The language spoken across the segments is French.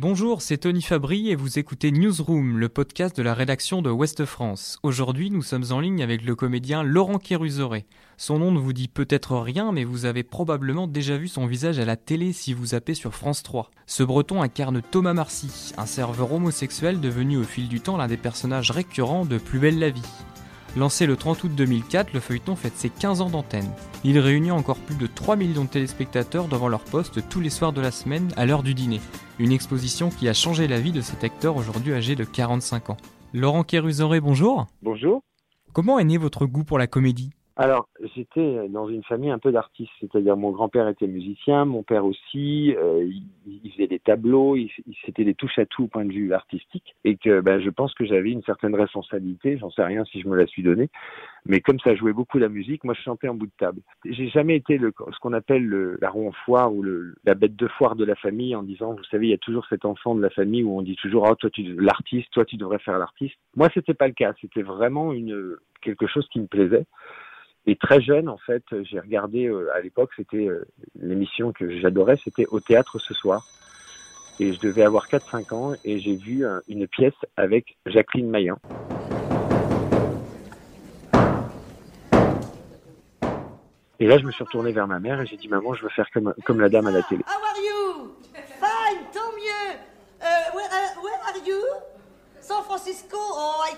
Bonjour, c'est Tony Fabry et vous écoutez Newsroom, le podcast de la rédaction de Ouest France. Aujourd'hui, nous sommes en ligne avec le comédien Laurent Kérusoré. Son nom ne vous dit peut-être rien, mais vous avez probablement déjà vu son visage à la télé si vous zappez sur France 3. Ce breton incarne Thomas Marcy, un serveur homosexuel devenu au fil du temps l'un des personnages récurrents de Plus belle la vie. Lancé le 30 août 2004, le feuilleton fête ses 15 ans d'antenne. Il réunit encore plus de 3 millions de téléspectateurs devant leur poste tous les soirs de la semaine à l'heure du dîner. Une exposition qui a changé la vie de cet acteur aujourd'hui âgé de 45 ans. Laurent Kérusoré, bonjour. Bonjour. Comment est né votre goût pour la comédie? Alors, j'étais dans une famille un peu d'artistes, c'est-à-dire mon grand-père était musicien, mon père aussi, euh, il, faisait des tableaux, il, c'était des touches à tout au point de vue artistique, et que ben, je pense que j'avais une certaine responsabilité, j'en sais rien si je me la suis donnée, mais comme ça jouait beaucoup la musique, moi je chantais en bout de table. J'ai jamais été le, ce qu'on appelle le, la roue en foire ou le, la bête de foire de la famille en disant, vous savez, il y a toujours cet enfant de la famille où on dit toujours, oh toi tu l'artiste, toi tu devrais faire l'artiste. Moi c'était pas le cas, c'était vraiment une quelque chose qui me plaisait. Et très jeune, en fait, j'ai regardé, euh, à l'époque, c'était euh, l'émission que j'adorais, c'était Au théâtre ce soir. Et je devais avoir 4-5 ans et j'ai vu euh, une pièce avec Jacqueline Maillan. Et là, je me suis retourné vers ma mère et j'ai dit, maman, je veux faire comme, comme la dame à la télé. How are you? Fine, tant mieux. Uh, where, are you? San Francisco? Oh, I.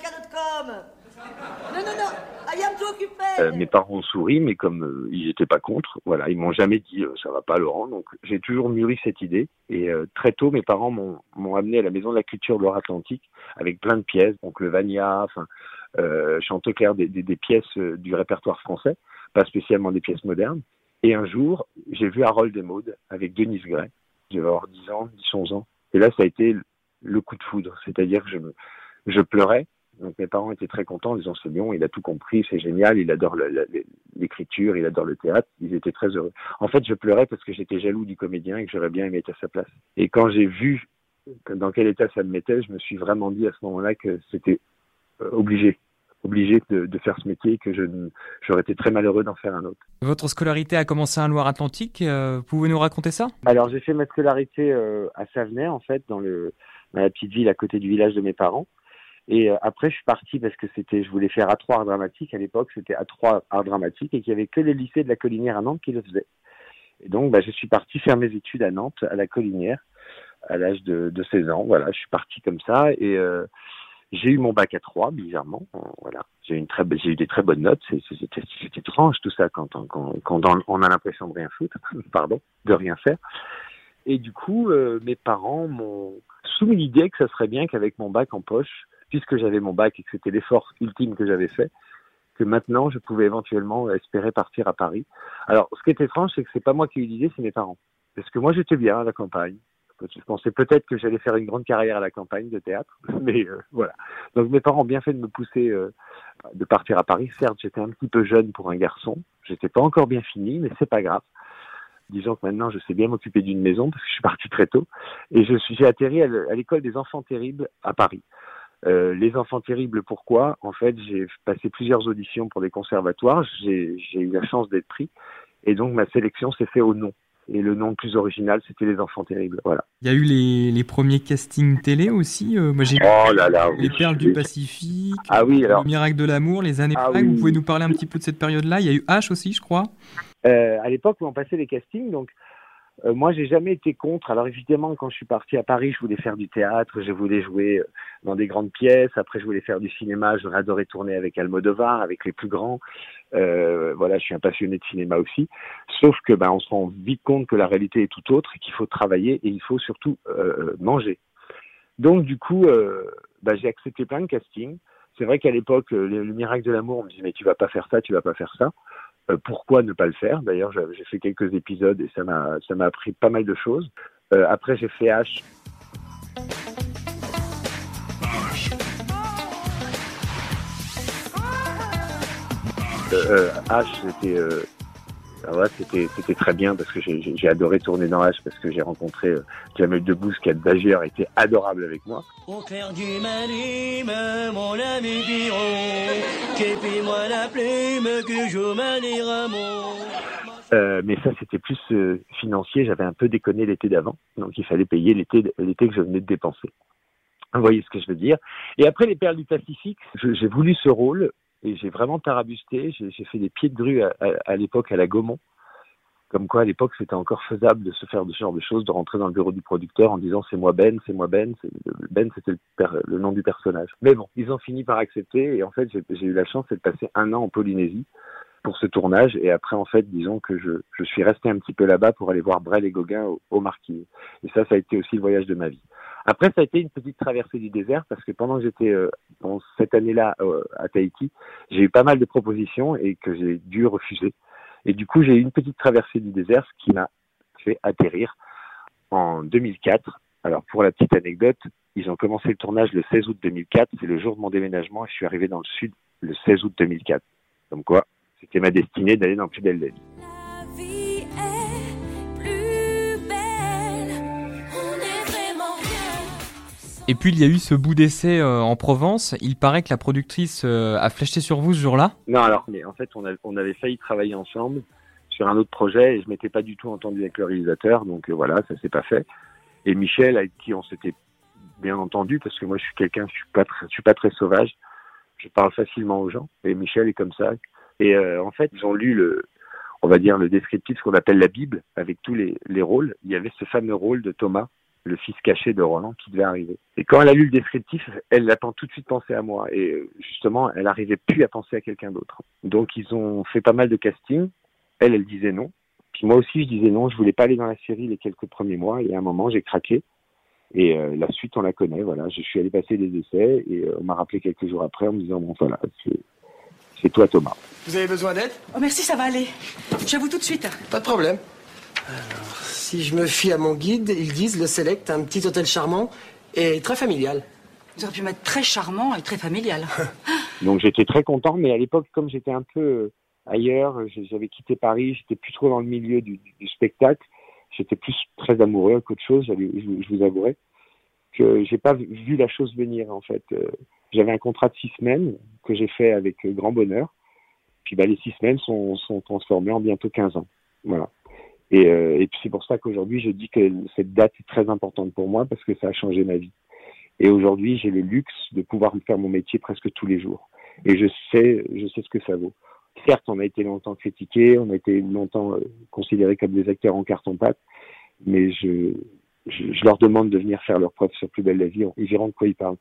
No, no, no. I am too occupied. Euh, mes parents ont souri, mais comme euh, ils n'étaient pas contre, voilà, ils m'ont jamais dit euh, ça va pas Laurent. Donc j'ai toujours mûri cette idée. Et très tôt, mes parents m'ont amené à la Maison de la Culture de Loire-Atlantique avec plein de pièces, donc le Vania, enfin euh, Chantecler, des, pièces du répertoire français, pas spécialement des pièces modernes. Et un jour, j'ai vu Harold et Maude avec Denise Gray. Je devais avoir 10 ans, 10, 11 ans. Et là, ça a été le coup de foudre. C'est-à-dire que je pleurais. Donc mes parents étaient très contents en disant c'est bon, il a tout compris, c'est génial, il adore l'écriture, il adore le théâtre. Ils étaient très heureux. En fait, je pleurais parce que j'étais jaloux du comédien et que j'aurais bien aimé être à sa place. Et quand j'ai vu dans quel état ça me mettait, je me suis vraiment dit à ce moment-là que c'était euh, obligé, obligé de, de faire ce métier et que j'aurais été très malheureux d'en faire un autre. Votre scolarité a commencé à Loire-Atlantique, euh, pouvez nous raconter ça? Alors j'ai fait ma scolarité euh, à Savenay en fait, dans le dans la petite ville à côté du village de mes parents. Et euh, après je suis parti parce que c'était je voulais faire A3 art dramatique à l'époque, c'était A3 art dramatique et qu'il y avait que les lycées de la Collinière à Nantes qui le faisaient. Et donc bah, je suis parti faire mes études à Nantes à la Collinière à l'âge de, de 16 ans. Voilà, je suis parti comme ça et euh, j'ai eu mon bac à 3 bizarrement. Voilà, j'ai eu des très bonnes notes. C'est- étrange tout ça quand quand, quand on a l'impression de rien foutre, pardon, de rien faire. Et du coup, euh, mes parents m'ont soumis l'idée que ça serait bien qu'avec mon bac en poche, puisque j'avais mon bac et que c'était l'effort ultime que j'avais fait, que maintenant je pouvais éventuellement espérer partir à Paris. Alors, ce qui est étrange, c'est que c'est pas moi qui ai eu l'idée, c'est mes parents. Parce que moi, j'étais bien à la campagne. Je pensais peut-être que j'allais faire une grande carrière à la campagne de théâtre, mais euh, voilà. Donc mes parents ont bien fait de me pousser euh, de partir à Paris. Certes, j'étais un petit peu jeune pour un garçon. J'étais pas encore bien fini, mais c'est pas grave. Disons que maintenant, je sais bien m'occuper d'une maison parce que je suis parti très tôt. Et je suis, j'ai atterri à le- à l'école des enfants terribles à Paris. Euh, les enfants terribles, pourquoi? En fait, j'ai passé plusieurs auditions pour des conservatoires. J'ai, eu la chance d'être pris. Et donc, ma sélection s'est faite au nom. Et le nom le plus original, c'était les enfants terribles. Voilà. Il y a eu les, les premiers castings télé aussi. euh, moi j'ai Oh là là. les oui. perles du Pacifique, Ah oui, alors. le miracle de l'amour, les années Ah Prague. Vous pouvez nous parler un petit peu de cette période-là? Il y a eu H aussi, je crois. euh, à l'époque où on passait les castings, donc euh, moi j'ai jamais été contre. Alors évidemment, quand je suis parti à Paris, je voulais faire du théâtre, je voulais jouer euh, dans des grandes pièces. Après, je voulais faire du cinéma. J'aurais adoré tourner avec Almodovar, avec les plus grands. Euh, voilà, je suis un passionné de cinéma aussi. Sauf que ben on se rend vite compte que la réalité est tout autre, et qu'il faut travailler et il faut surtout euh, manger. Donc du coup, euh, ben, j'ai accepté plein de castings. C'est vrai qu'à l'époque, le, le miracle de l'amour, on me disait mais tu vas pas faire ça, tu vas pas faire ça. Euh, pourquoi ne pas le faire? D'ailleurs, j'ai fait quelques épisodes et ça m'a ça appris pas mal de choses. Euh, après, j'ai fait H. Euh, H, c'était ah ouais, c'était c'était très bien parce que j'ai j'ai adoré tourner dans H parce que j'ai rencontré euh, Jamel Debbouze qui a d'ailleurs été adorable avec moi. Au clair du manime, mon ami qu'épie-moi la plume que je. Euh, mais ça, c'était plus euh, financier. J'avais un peu déconné l'été d'avant, donc il fallait payer l'été l'été que je venais de dépenser. Vous voyez ce que je veux dire Et après les Perles du Pacifique, j'ai voulu ce rôle et j'ai vraiment tarabusté. J'ai fait des pieds de grue à, l'époque à la Gaumont. Comme quoi, à l'époque, c'était encore faisable de se faire de ce genre de choses, de rentrer dans le bureau du producteur en disant c'est moi Ben, c'est moi Ben. Ben, c'était le, nom du personnage. Mais bon, ils ont fini par accepter et en fait, j'ai eu la chance de passer un an en Polynésie pour ce tournage. Et après, en fait, disons que je, je suis resté un petit peu là-bas pour aller voir Brel et Gauguin au, au Marquis. Et ça, ça a été aussi le voyage de ma vie. Après, ça a été une petite traversée du désert parce que pendant que j'étais euh, dans cette année-là euh, à Tahiti, j'ai eu pas mal de propositions et que j'ai dû refuser. Et du coup, j'ai eu une petite traversée du désert, ce qui m'a fait atterrir en 2004. Alors, pour la petite anecdote, ils ont commencé le tournage le 16 août 2004. C'est le jour de mon déménagement et je suis arrivé dans le sud le 16 août 2004. Comme quoi, c'était ma destinée d'aller dans le plus belle de la vie. La vie est plus belle, on est vraiment bien. Et puis il y a eu ce bout d'essai euh, en Provence. Il paraît que la productrice euh, a flashé sur vous ce jour-là. Non, alors, mais en fait, on, a- on avait failli travailler ensemble sur un autre projet et je m'étais pas du tout entendu avec le réalisateur, donc euh, voilà, ça s'est pas fait. Et Michel, avec qui on s'était bien entendu, parce que moi, je suis quelqu'un, je suis pas très, je suis pas très sauvage, je parle facilement aux gens, et Michel est comme ça. Et euh, en fait, ils ont lu le, on va dire le descriptif, ce qu'on appelle la Bible, avec tous les, les rôles. Il y avait ce fameux rôle de Thomas, le fils caché de Roland, qui devait arriver. Et quand elle a lu le descriptif, elle a tout de suite pensé à moi. Et euh, justement, elle arrivait plus à penser à quelqu'un d'autre. Donc, ils ont fait pas mal de casting. Elle, elle disait non. Puis moi aussi, je disais non. Je voulais pas aller dans la série les quelques premiers mois. Et à un moment, j'ai craqué. Et euh, la suite, on la connaît. Voilà, je suis allé passer des essais et euh, on m'a rappelé quelques jours après en me disant bon voilà, c'est toi Thomas. Vous avez besoin d'aide? Oh merci, ça va aller. J'avoue tout de suite. Pas de problème. Alors, si je me fie à mon guide, ils disent le Select, un petit hôtel charmant et très familial. Vous auriez pu mettre très charmant et très familial. Donc j'étais très content, mais à l'époque, comme j'étais un peu euh, ailleurs, j'avais quitté Paris, j'étais plus trop dans le milieu du, du spectacle, j'étais plus très amoureux qu'autre chose, je, vous- je vous avouerai, que j'ai pas vu- vu la chose venir en fait. J'avais un contrat de six semaines que j'ai fait avec euh, grand bonheur, puis bah, les six semaines sont, sont transformées en bientôt 15 ans. Voilà. Et, euh, et puis c'est pour ça qu'aujourd'hui je dis que cette date est très importante pour moi parce que ça a changé ma vie. Et aujourd'hui j'ai le luxe de pouvoir faire mon métier presque tous les jours et je sais, je sais ce que ça vaut. Certes, on a été longtemps critiqués, on a été longtemps euh, considérés comme des acteurs en carton-pâte, mais je, je, je leur demande de venir faire leur preuve sur Plus belle la vie. Ils verront de quoi ils parlent,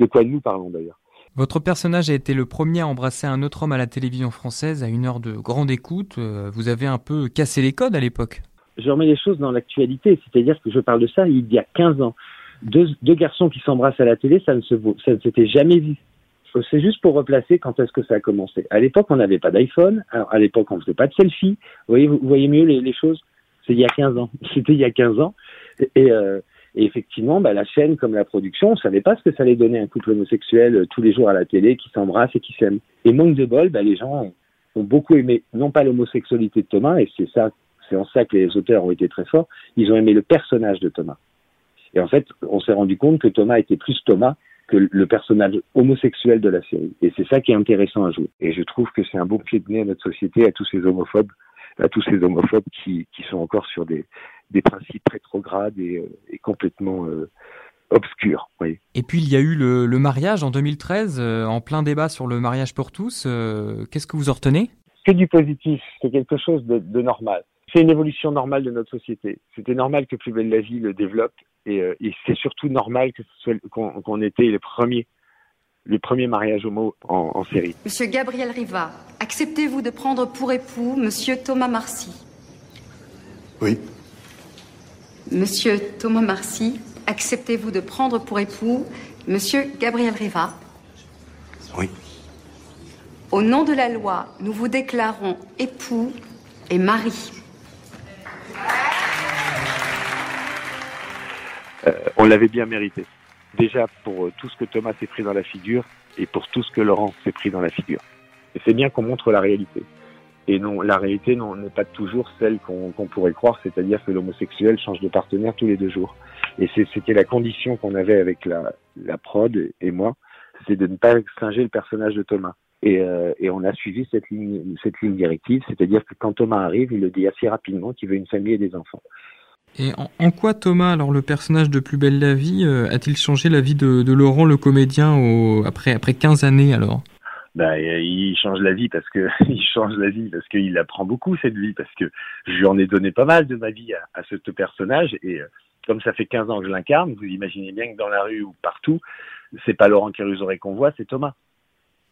de quoi nous parlons d'ailleurs. Votre personnage a été le premier à embrasser un autre homme à la télévision française à une heure de grande écoute. Euh, Vous avez un peu cassé les codes à l'époque. Je remets les choses dans l'actualité, c'est-à-dire que je parle de ça il y a 15 ans. Deux, deux garçons qui s'embrassent à la télé, ça ne se vaut- ça ne s'était jamais vu. C'est juste pour replacer quand est-ce que ça a commencé. À l'époque, on n'avait pas d'iPhone. Alors, à l'époque, on faisait pas de selfie. Vous voyez, vous voyez mieux les, les choses? C'est il y a 15 ans. C'était il y a 15 ans. Et, et, euh, et effectivement, bah, la chaîne comme la production, on savait pas ce que ça allait donner un couple homosexuel euh, tous les jours à la télé qui s'embrasse et qui s'aime. Et manque de bol, bah, les gens ont, beaucoup aimé, non pas l'homosexualité de Thomas, et c'est ça, c'est en ça que les auteurs ont été très forts. Ils ont aimé le personnage de Thomas. Et en fait, on s'est rendu compte que Thomas était plus Thomas que le personnage homosexuel de la série. Et c'est ça qui est intéressant à jouer. Et je trouve que c'est un bon pied de nez à notre société, à tous ces homophobes, à tous ces homophobes qui, qui sont encore sur des, des principes rétrogrades et, euh, et complètement euh, obscurs. Et puis il y a eu le, le mariage en 2013, euh, en plein débat sur le mariage pour tous. Euh, Qu'est-ce que vous en retenez? Que du positif, c'est quelque chose de, de normal. C'est une évolution normale de notre société. C'était normal que Plus belle la vie le développe et, euh, et c'est surtout normal qu'on qu'on était les premiers, les premiers mariages homo en, en série. Monsieur Gabriel Riva, acceptez-vous de prendre pour époux Monsieur Thomas Marcy? Oui. Monsieur Thomas Marcy, acceptez-vous de prendre pour époux Monsieur Gabriel Riva? Oui. Au nom de la loi, nous vous déclarons époux et mari. Euh, on l'avait bien mérité. Déjà pour euh, tout ce que Thomas s'est pris dans la figure et pour tout ce que Laurent s'est pris dans la figure. Et c'est bien qu'on montre la réalité. Et non, la réalité n'est pas toujours celle qu'on pourrait croire, c'est-à-dire que l'homosexuel change de partenaire tous les deux jours. Et c'était la condition qu'on avait avec la, la prod et moi, c'est de ne pas singer le personnage de Thomas. Et, euh, et on a suivi cette ligne, cette ligne directive, c'est-à-dire que quand Thomas arrive, il le dit assez rapidement qu'il veut une famille et des enfants. Et en, quoi Thomas, alors le personnage de Plus belle la vie, euh, a-t-il changé la vie de, Laurent le comédien après, après 15 années alors? Bah, il change la vie parce que qu'il apprend beaucoup cette vie parce que je lui en ai donné pas mal de ma vie à, ce personnage et euh, comme ça fait 15 ans que je l'incarne, vous imaginez bien que dans la rue ou partout, c'est pas Laurent Kérusoré qu'on voit, c'est Thomas.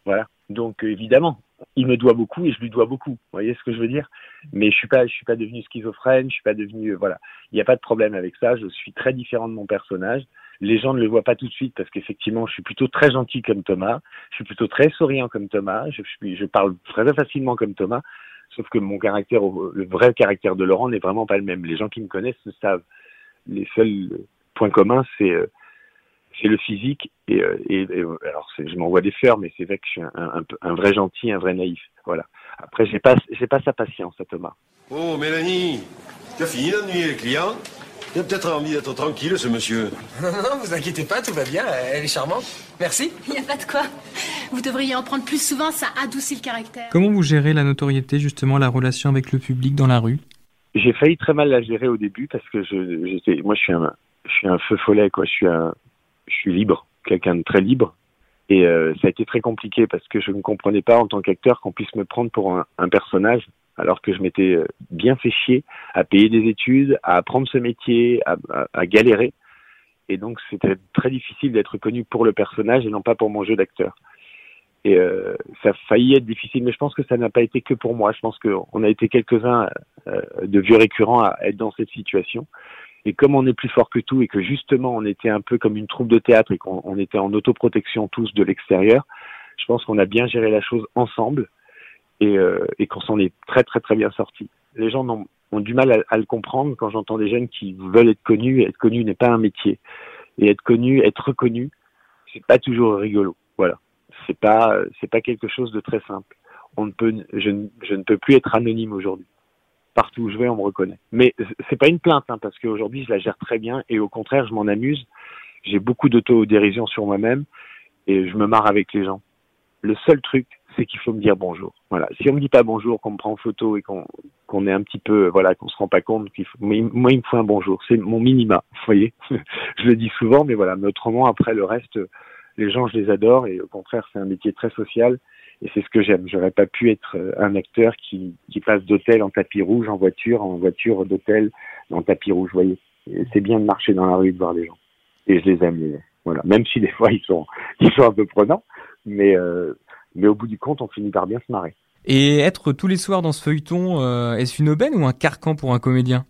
Voilà. Donc évidemment, il me doit beaucoup et je lui dois beaucoup. Vous voyez ce que je veux dire? Mais je suis pas, je suis pas devenu schizophrène, je suis pas devenu, euh, voilà. Il n'y a pas de problème avec ça. Je suis très différent de mon personnage. Les gens ne le voient pas tout de suite parce qu'effectivement, je suis plutôt très gentil comme Thomas. Je suis plutôt très souriant comme Thomas. Je, suis, je parle très facilement comme Thomas. Sauf que mon caractère, le vrai caractère de Laurent n'est vraiment pas le même. Les gens qui me connaissent le savent. Les seuls points communs, c'est euh, c'est le physique et, euh, et, et alors je m'envoie des fleurs, mais c'est vrai que je suis un, un, peu- un vrai gentil, un vrai naïf. Voilà. Après, j'ai pas j'ai pas sa patience à Thomas. Oh, Mélanie, tu as fini d'ennuyer les clients? Il a peut-être envie d'être tranquille, ce monsieur. Non, non, vous inquiétez pas, tout va bien, elle est charmante. Merci. Il n'y a pas de quoi. Vous devriez en prendre plus souvent, ça adoucit le caractère. Comment vous gérez la notoriété, justement, la relation avec le public dans la rue? J'ai failli très mal la gérer au début parce que je j'étais moi je suis un je suis un feu follet quoi. Je suis un je suis libre, quelqu'un de très libre. Et euh, ça a été très compliqué parce que je ne comprenais pas en tant qu'acteur qu'on puisse me prendre pour un, personnage alors que je m'étais euh, bien fait chier à payer des études, à apprendre ce métier, à, galérer. Et donc c'était très difficile d'être connu pour le personnage et non pas pour mon jeu d'acteur. Et euh, ça a failli être difficile, mais je pense que ça n'a pas été que pour moi. Je pense qu'on a été quelques-uns de vieux récurrents à être dans cette situation. Et comme on est plus fort que tout et que justement on était un peu comme une troupe de théâtre et qu'on on était en autoprotection tous de l'extérieur, je pense qu'on a bien géré la chose ensemble et, euh, qu'on s'en est très très très bien sorti. Les gens ont du mal à, le comprendre quand j'entends des jeunes qui veulent être connus. Être connu n'est pas un métier. Et être connu, être reconnu, c'est pas toujours rigolo. Voilà. C'est pas c'est pas quelque chose de très simple. On ne peut je, je ne peux plus être anonyme aujourd'hui partout où je vais, on me reconnaît. Mais c'est pas une plainte, hein, parce qu'aujourd'hui, je la gère très bien et au contraire, je m'en amuse. J'ai beaucoup d'autodérision sur moi-même et je me marre avec les gens. Le seul truc, c'est qu'il faut me dire bonjour. Voilà. Si on me dit pas bonjour, qu'on me prend en photo et qu'on qu'on est un petit peu, voilà, qu'on se rend pas compte moi, il me faut un bonjour. C'est mon minima. Vous voyez, je le dis souvent, mais voilà. Mais autrement, après le reste, les gens, je les adore et au contraire, c'est un métier très social et c'est ce que j'aime. J'aurais pas pu être euh, un acteur qui, qui passe d'hôtel en tapis rouge, en voiture, en voiture d'hôtel, en tapis rouge, vous voyez. C'est bien de marcher dans la rue et de voir les gens. Et je les aime, les- voilà. Même si des fois ils sont, ils sont un peu prenants, mais, euh, mais au bout du compte, on finit par bien se marrer. Et être tous les soirs dans ce feuilleton, euh, est-ce une aubaine ou un carcan pour un comédien?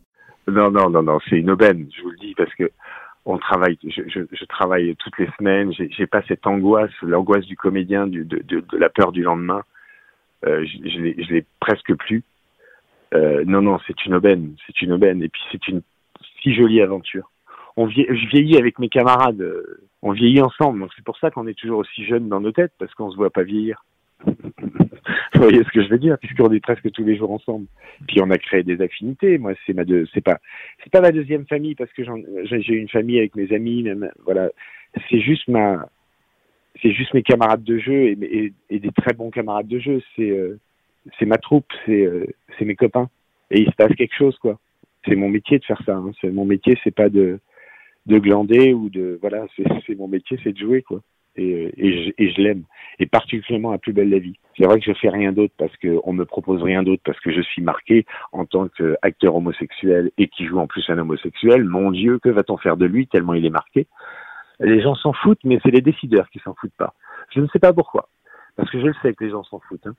Non, non, non, non, c'est une aubaine, je vous le dis, parce que on travaille, je, travaille toutes les semaines, j'ai pas cette angoisse, l'angoisse du comédien, de, la peur du lendemain, euh, je, l'ai- presque plus. Euh, non, non, c'est une aubaine, c'est une aubaine, et puis c'est une si jolie aventure. On vie- je vieillis avec mes camarades, euh, on vieillit ensemble, donc c'est pour ça qu'on est toujours aussi jeunes dans nos têtes, parce qu'on se voit pas vieillir. Vous voyez ce que je veux dire, puisqu'on est presque tous les jours ensemble. Puis on a créé des affinités. Moi, c'est ma deux, c'est pas, c'est pas ma deuxième famille parce que j'ai une famille avec mes amis, même, voilà. C'est juste ma, c'est juste mes camarades de jeu et, des très bons camarades de jeu. C'est, euh, c'est ma troupe, c'est, euh, c'est mes copains. Et il se passe quelque chose, quoi. C'est mon métier de faire ça. Hein. Mon métier, c'est pas de, de glander ou de, voilà, c'est mon métier, c'est de jouer, quoi. Et, euh, et je, l'aime. Et particulièrement à Plus belle la vie. C'est vrai que je fais rien d'autre parce que on me propose rien d'autre parce que je suis marqué en tant qu'acteur homosexuel et qui joue en plus un homosexuel. Mon Dieu, que va-t-on faire de lui tellement il est marqué? Les gens s'en foutent, mais c'est les décideurs qui s'en foutent pas. Je ne sais pas pourquoi. Parce que je le sais que les gens s'en foutent. Hein.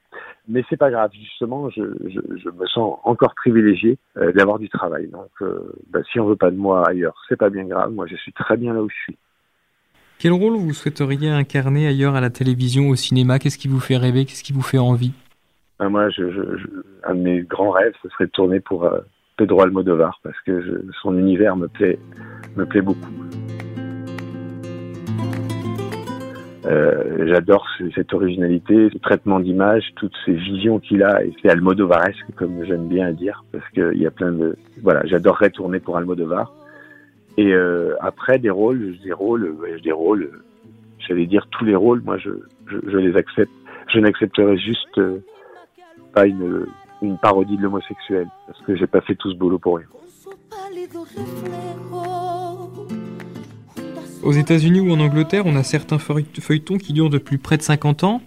Mais c'est pas grave. Justement, je me sens encore privilégié euh, d'avoir du travail. Donc, euh, bah, si on veut pas de moi ailleurs, c'est pas bien grave. Moi, je suis très bien là où je suis. Quel rôle vous souhaiteriez incarner ailleurs à la télévision, au cinéma? Qu'est-ce qui vous fait rêver? Qu'est-ce qui vous fait envie? Ah, moi, un de mes grands rêves, ce serait de tourner pour euh, Pedro Almodovar parce que son univers me plaît, me plaît beaucoup. Euh, Euh, J'adore ce- cette originalité, ce traitement d'image, toutes ces visions qu'il a. Et c'est Almodovaresque, comme j'aime bien dire, parce qu'il y a plein de... Voilà, j'adorerais tourner pour Almodovar. Et euh, après, des rôles, des rôles, euh, des rôles, euh, j'allais dire tous les rôles, moi, je, je, je les accepte. Je n'accepterai juste euh, pas une, une parodie de l'homosexuel, parce que j'ai pas fait tout ce boulot pour rien. Aux États-Unis ou en Angleterre, on a certains feuille- feuilletons qui durent depuis près de 50 ans.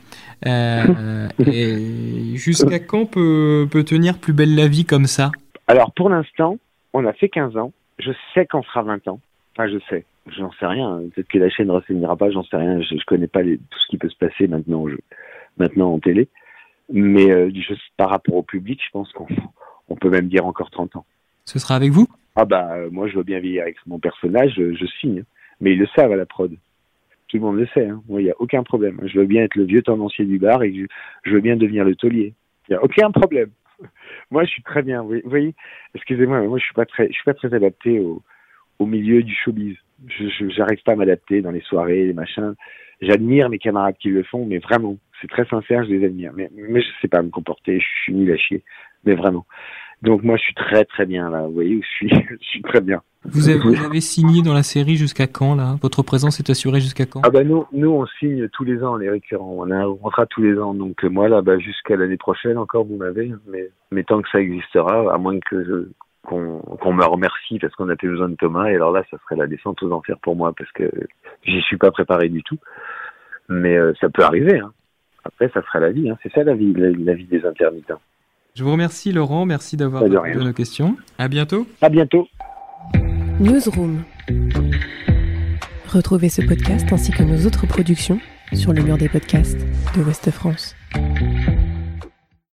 Euh, et jusqu'à quand peut, peut tenir plus belle la vie comme ça? Alors, pour l'instant, on a fait 15 ans. Je sais qu'on fera 20 ans. Enfin, je sais. J'en sais rien. Peut-être que la chaîne ne renseignera pas, j'en sais rien. Je, je connais pas les- tout ce qui peut se passer maintenant, je- maintenant en télé. Mais euh, je- par rapport au public, je pense qu'on on peut même dire encore 30 ans. Ce sera avec vous? Ah bah, euh, moi, je veux bien vieillir avec mon personnage, je, je signe. Mais ils le savent à la prod. Tout le monde le sait. Hein. Moi, il n'y a aucun problème. Je veux bien être le vieux tendancier du bar et je, je veux bien devenir le taulier. Il n'y a aucun problème. Moi, je suis très bien. Vous voyez, excusez-moi, mais moi, je suis pas très, je suis pas très adapté au, au milieu du showbiz. Je, j'arrive pas à m'adapter dans les soirées, les machins. J'admire mes camarades qui le font, mais vraiment, c'est très sincère, je les admire. Mais, mais je sais pas me comporter, je suis nul à chier, mais vraiment. Donc moi, je suis très très bien là. Vous voyez, je suis, je suis très bien. vous avez, vous avez signé dans la série jusqu'à quand là? Votre présence est assurée jusqu'à quand? Ah bah nous, nous on signe tous les ans les récurrents. On a un contrat tous les ans. Donc moi là, bah, jusqu'à l'année prochaine encore, vous m'avez. Mais, mais tant que ça existera, à moins que je- qu'on qu'on me remercie parce qu'on n'a plus besoin de Thomas. Et alors là, ça serait la descente aux enfers pour moi parce que j'y suis pas préparé du tout. Mais euh, ça peut arriver. Hein. Après, ça sera la vie. Hein. C'est ça la vie, la, la vie des intermittents. Je vous remercie Laurent, merci d'avoir répondu à nos questions. À bientôt. À bientôt. Newsroom. Retrouvez ce podcast ainsi que nos autres productions sur le mur des podcasts de Ouest France.